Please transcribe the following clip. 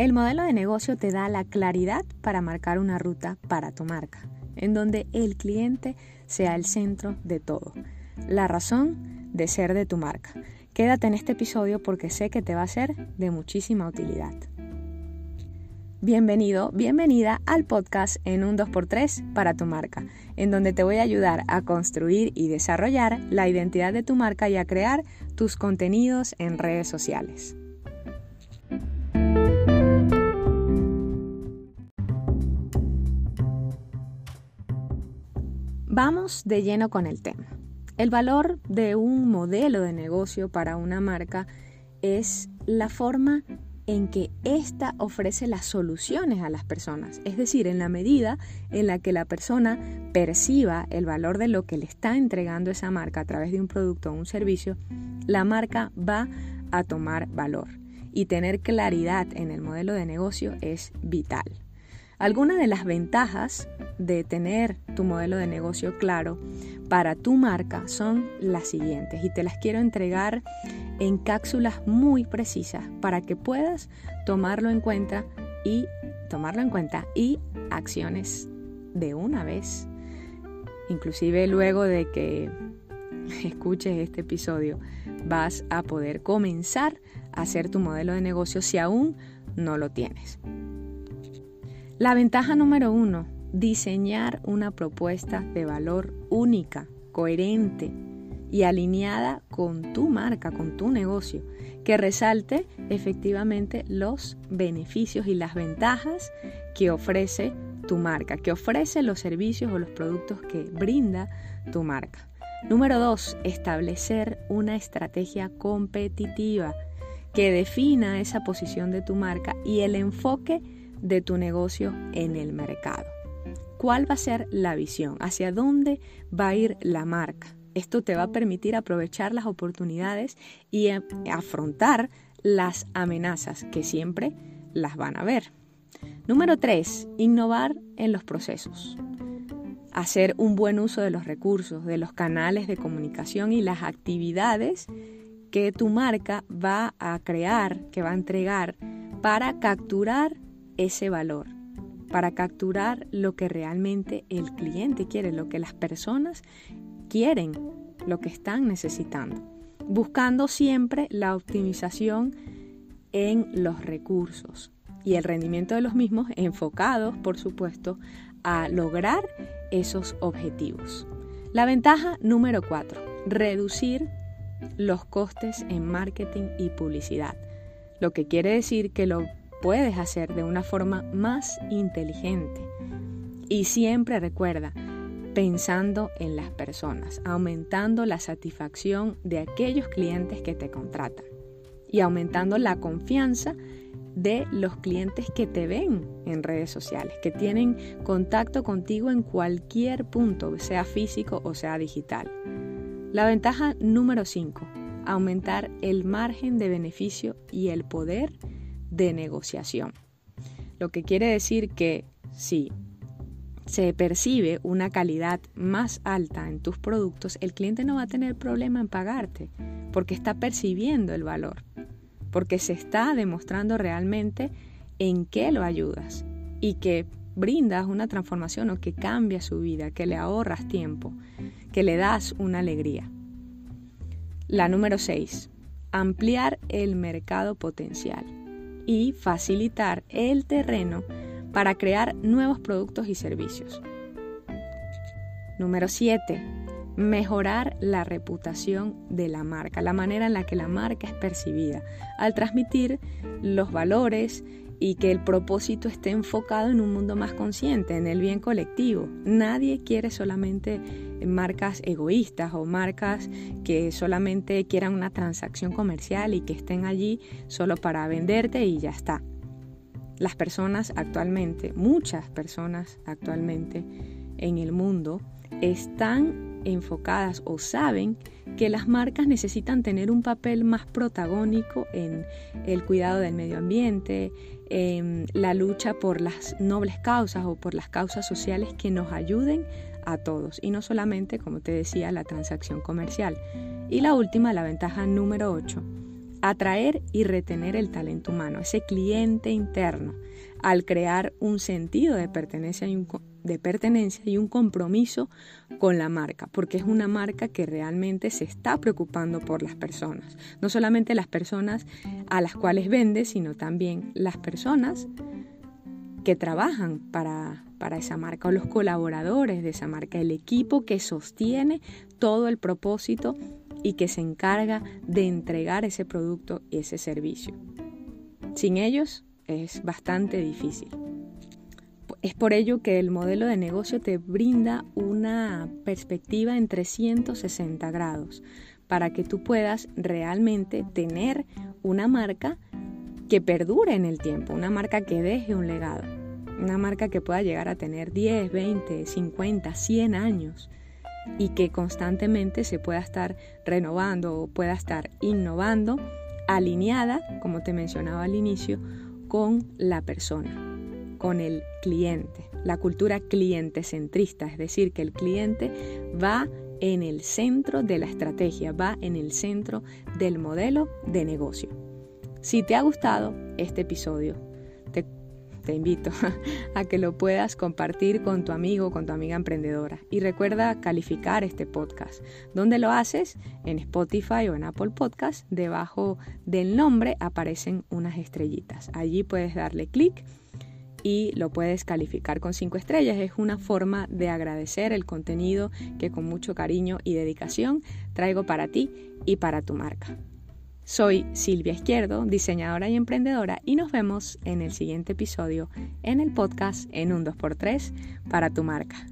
El modelo de negocio te da la claridad para marcar una ruta para tu marca, en donde el cliente sea el centro de todo, la razón de ser de tu marca. Quédate en este episodio porque sé que te va a ser de muchísima utilidad. Bienvenido, bienvenida al podcast en un 2x3 para tu marca, en donde te voy a ayudar a construir y desarrollar la identidad de tu marca y a crear tus contenidos en redes sociales. Vamos de lleno con el tema. El valor de un modelo de negocio para una marca es la forma en que ésta ofrece las soluciones a las personas, es decir, en la medida en la que la persona perciba el valor de lo que le está entregando esa marca a través de un producto o un servicio, la marca va a tomar valor y tener claridad en el modelo de negocio es vital. Algunas de las ventajas de tener tu modelo de negocio claro para tu marca son las siguientes y te las quiero entregar en cápsulas muy precisas para que puedas tomarlo en cuenta y tomarlo en cuenta y acciones de una vez. Inclusive luego de que escuches este episodio vas a poder comenzar a hacer tu modelo de negocio si aún no lo tienes. La ventaja número uno, diseñar una propuesta de valor única, coherente y alineada con tu marca, con tu negocio, que resalte efectivamente los beneficios y las ventajas que ofrece tu marca, que ofrece los servicios o los productos que brinda tu marca. Número dos, establecer una estrategia competitiva que defina esa posición de tu marca y el enfoque de tu negocio en el mercado. ¿Cuál va a ser la visión? ¿Hacia dónde va a ir la marca? Esto te va a permitir aprovechar las oportunidades y afrontar las amenazas que siempre las van a ver. Número 3. Innovar en los procesos. Hacer un buen uso de los recursos, de los canales de comunicación y las actividades que tu marca va a crear, que va a entregar para capturar ese valor, para capturar lo que realmente el cliente quiere, lo que las personas quieren, lo que están necesitando, buscando siempre la optimización en los recursos y el rendimiento de los mismos enfocados, por supuesto, a lograr esos objetivos. La ventaja número cuatro, reducir los costes en marketing y publicidad, lo que quiere decir que lo puedes hacer de una forma más inteligente. Y siempre recuerda, pensando en las personas, aumentando la satisfacción de aquellos clientes que te contratan y aumentando la confianza de los clientes que te ven en redes sociales, que tienen contacto contigo en cualquier punto, sea físico o sea digital. La ventaja número 5, aumentar el margen de beneficio y el poder de negociación. Lo que quiere decir que si se percibe una calidad más alta en tus productos, el cliente no va a tener problema en pagarte, porque está percibiendo el valor, porque se está demostrando realmente en qué lo ayudas y que brindas una transformación o que cambia su vida, que le ahorras tiempo, que le das una alegría. La número 6. Ampliar el mercado potencial y facilitar el terreno para crear nuevos productos y servicios. Número 7. Mejorar la reputación de la marca, la manera en la que la marca es percibida, al transmitir los valores y que el propósito esté enfocado en un mundo más consciente, en el bien colectivo. Nadie quiere solamente marcas egoístas o marcas que solamente quieran una transacción comercial y que estén allí solo para venderte y ya está. Las personas actualmente, muchas personas actualmente en el mundo, están enfocadas o saben que las marcas necesitan tener un papel más protagónico en el cuidado del medio ambiente, en la lucha por las nobles causas o por las causas sociales que nos ayuden a todos y no solamente, como te decía, la transacción comercial. Y la última, la ventaja número 8, atraer y retener el talento humano, ese cliente interno, al crear un sentido de pertenencia y de pertenencia y un compromiso con la marca, porque es una marca que realmente se está preocupando por las personas, no solamente las personas a las cuales vende, sino también las personas que trabajan para, para esa marca o los colaboradores de esa marca, el equipo que sostiene todo el propósito y que se encarga de entregar ese producto y ese servicio. Sin ellos es bastante difícil. Es por ello que el modelo de negocio te brinda una perspectiva en 360 grados para que tú puedas realmente tener una marca que perdure en el tiempo, una marca que deje un legado, una marca que pueda llegar a tener 10, 20, 50, 100 años y que constantemente se pueda estar renovando o pueda estar innovando, alineada, como te mencionaba al inicio, con la persona, con el cliente, la cultura cliente centrista, es decir, que el cliente va en el centro de la estrategia, va en el centro del modelo de negocio. Si te ha gustado este episodio, te te invito a que lo puedas compartir con tu amigo con tu amiga emprendedora. Y recuerda calificar este podcast. ¿Dónde lo haces? En Spotify o en Apple Podcast. Debajo del nombre aparecen unas estrellitas. Allí puedes darle clic y lo puedes calificar con cinco estrellas. Es una forma de agradecer el contenido que con mucho cariño y dedicación traigo para ti y para tu marca. Soy Silvia Izquierdo, diseñadora y emprendedora, y nos vemos en el siguiente episodio en el podcast en un 2x3 para tu marca.